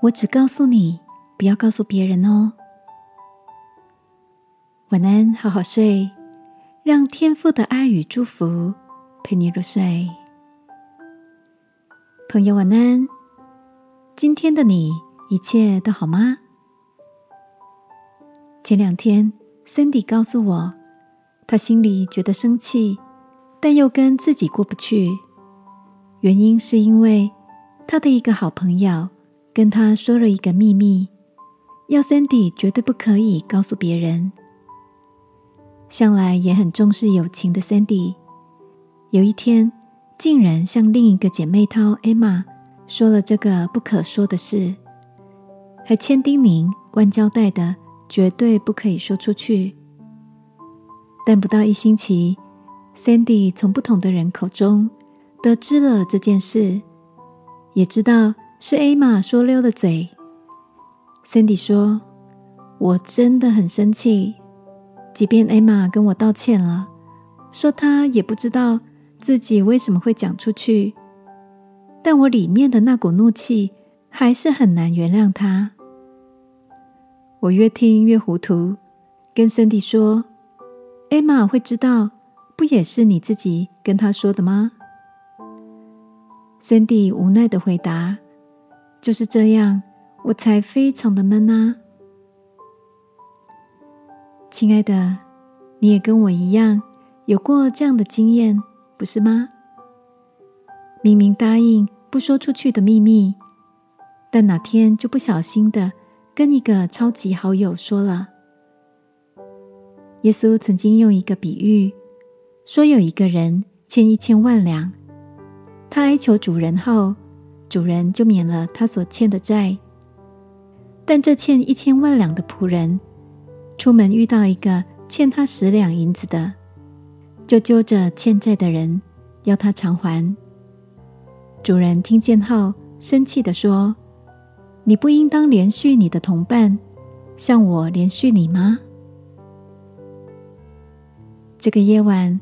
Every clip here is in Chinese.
我只告诉你，不要告诉别人哦。晚安，好好睡，让天父的爱与祝福陪你入睡。朋友，晚安。今天的你一切都好吗？前两天，Cindy 告诉我，她心里觉得生气，但又跟自己过不去。原因是因为她的一个好朋友跟他说了一个秘密，要 Sandy 绝对不可以告诉别人。向来也很重视友情的 Sandy，有一天竟然向另一个姐妹淘 Emma 说了这个不可说的事，还千叮咛万交代的，绝对不可以说出去。但不到一星期，Sandy 从不同的人口中得知了这件事，也知道是 Emma 说溜的嘴。Cindy 说：“我真的很生气。”即便艾玛跟我道歉了，说她也不知道自己为什么会讲出去，但我里面的那股怒气还是很难原谅她。我越听越糊涂，跟森迪说：“艾玛会知道，不也是你自己跟她说的吗？”森迪无奈的回答：“就是这样，我才非常的闷啊。”亲爱的，你也跟我一样有过这样的经验，不是吗？明明答应不说出去的秘密，但哪天就不小心的跟一个超级好友说了。耶稣曾经用一个比喻说，有一个人欠一千万两，他哀求主人后，主人就免了他所欠的债，但这欠一千万两的仆人。出门遇到一个欠他十两银子的，就揪着欠债的人要他偿还。主人听见后，生气的说：“你不应当连续你的同伴，像我连续你吗？”这个夜晚，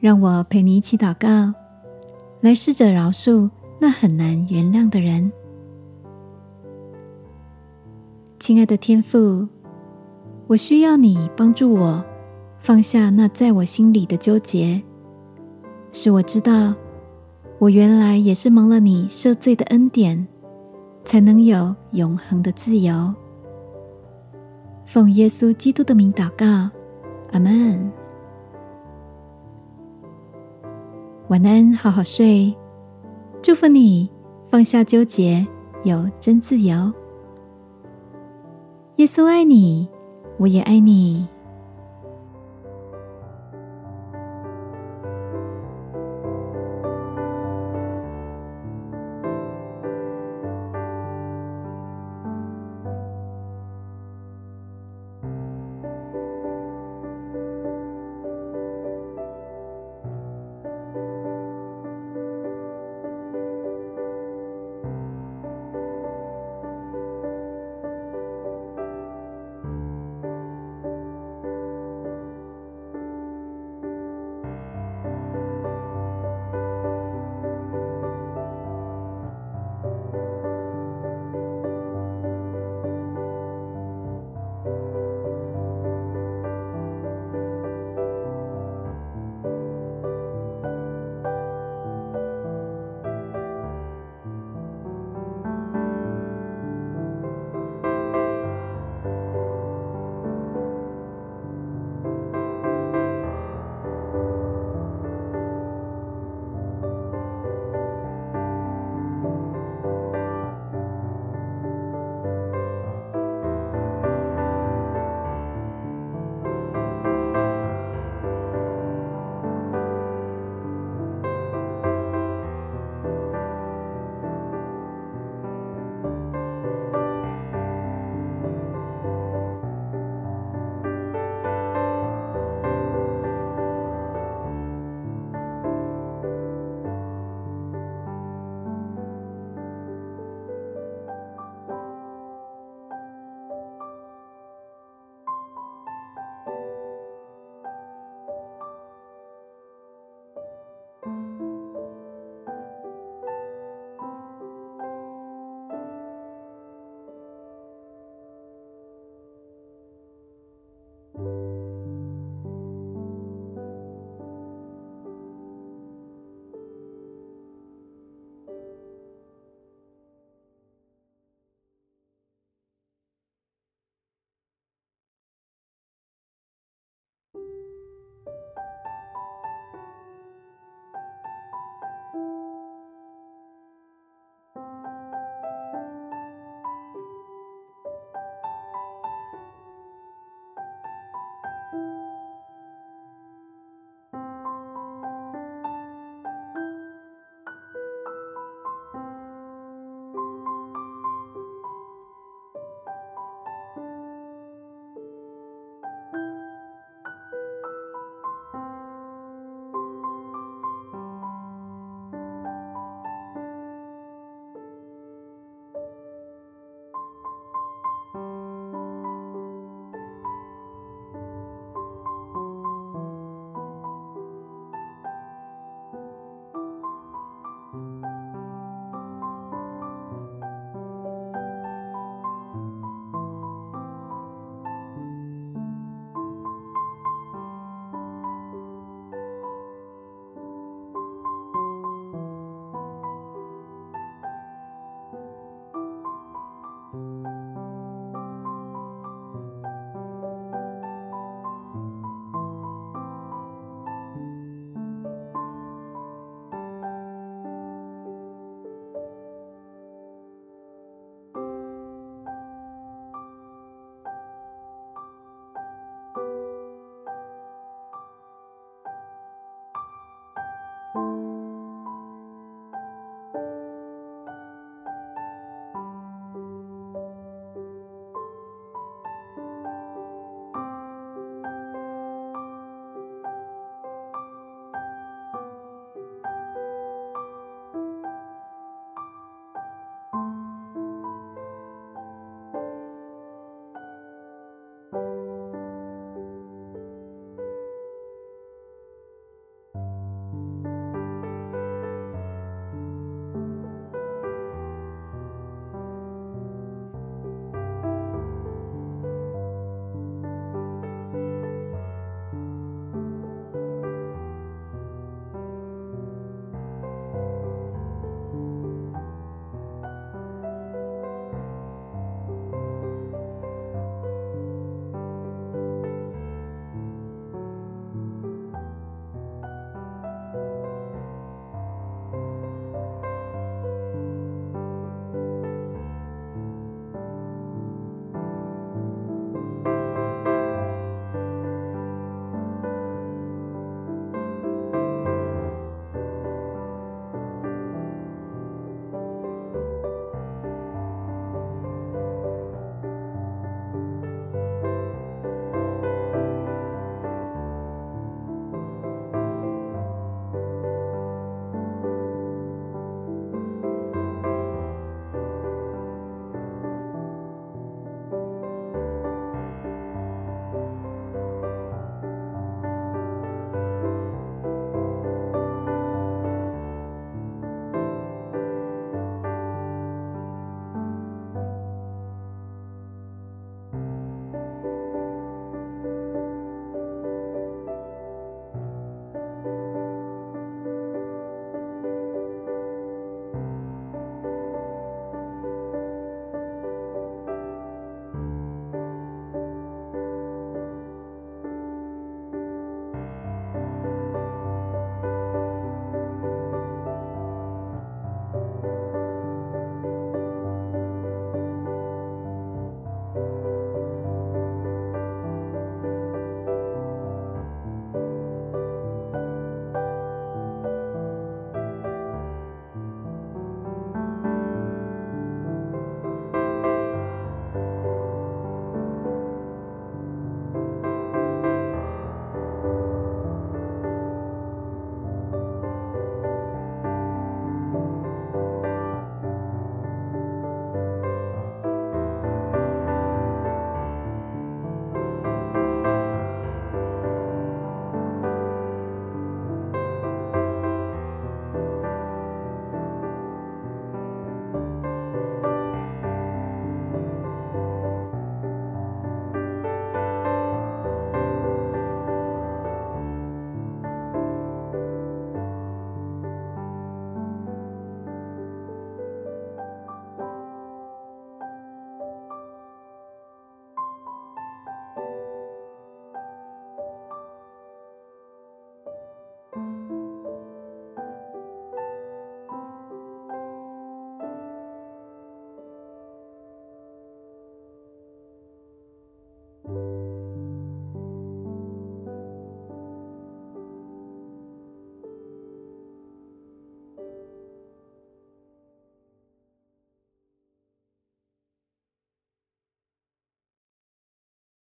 让我陪你一起祷告，来试着饶恕那很难原谅的人。亲爱的天父。我需要你帮助我放下那在我心里的纠结，使我知道我原来也是蒙了你赦罪的恩典，才能有永恒的自由。奉耶稣基督的名祷告，阿门。晚安，好好睡，祝福你放下纠结，有真自由。耶稣爱你。我也爱你。